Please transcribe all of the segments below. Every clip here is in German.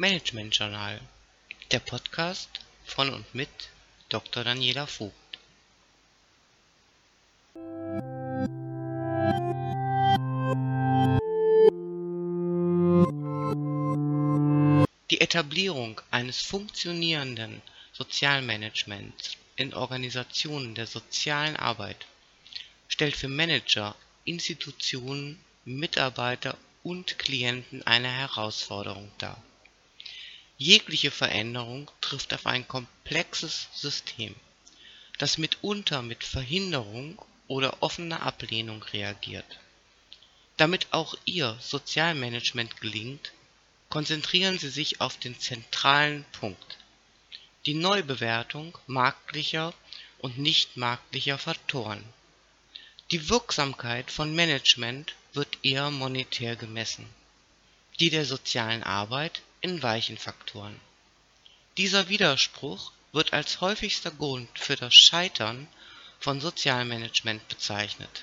Management Journal, der Podcast von und mit Dr. Daniela Vogt. Die Etablierung eines funktionierenden Sozialmanagements in Organisationen der sozialen Arbeit stellt für Manager, Institutionen, Mitarbeiter und Klienten eine Herausforderung dar. Jegliche Veränderung trifft auf ein komplexes System, das mitunter mit Verhinderung oder offener Ablehnung reagiert. Damit auch Ihr Sozialmanagement gelingt, konzentrieren Sie sich auf den zentralen Punkt, die Neubewertung marktlicher und nicht marktlicher Faktoren. Die Wirksamkeit von Management wird eher monetär gemessen, die der sozialen Arbeit in weichen Faktoren. Dieser Widerspruch wird als häufigster Grund für das Scheitern von Sozialmanagement bezeichnet.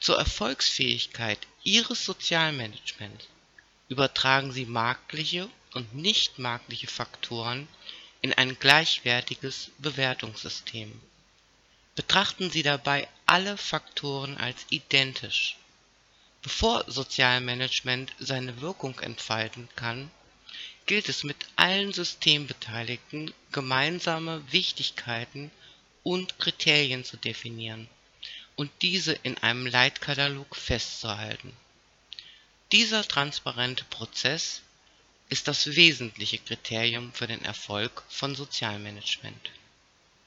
Zur Erfolgsfähigkeit Ihres Sozialmanagements übertragen Sie marktliche und nicht marktliche Faktoren in ein gleichwertiges Bewertungssystem. Betrachten Sie dabei alle Faktoren als identisch. Bevor Sozialmanagement seine Wirkung entfalten kann, gilt es mit allen Systembeteiligten gemeinsame Wichtigkeiten und Kriterien zu definieren und diese in einem Leitkatalog festzuhalten. Dieser transparente Prozess ist das wesentliche Kriterium für den Erfolg von Sozialmanagement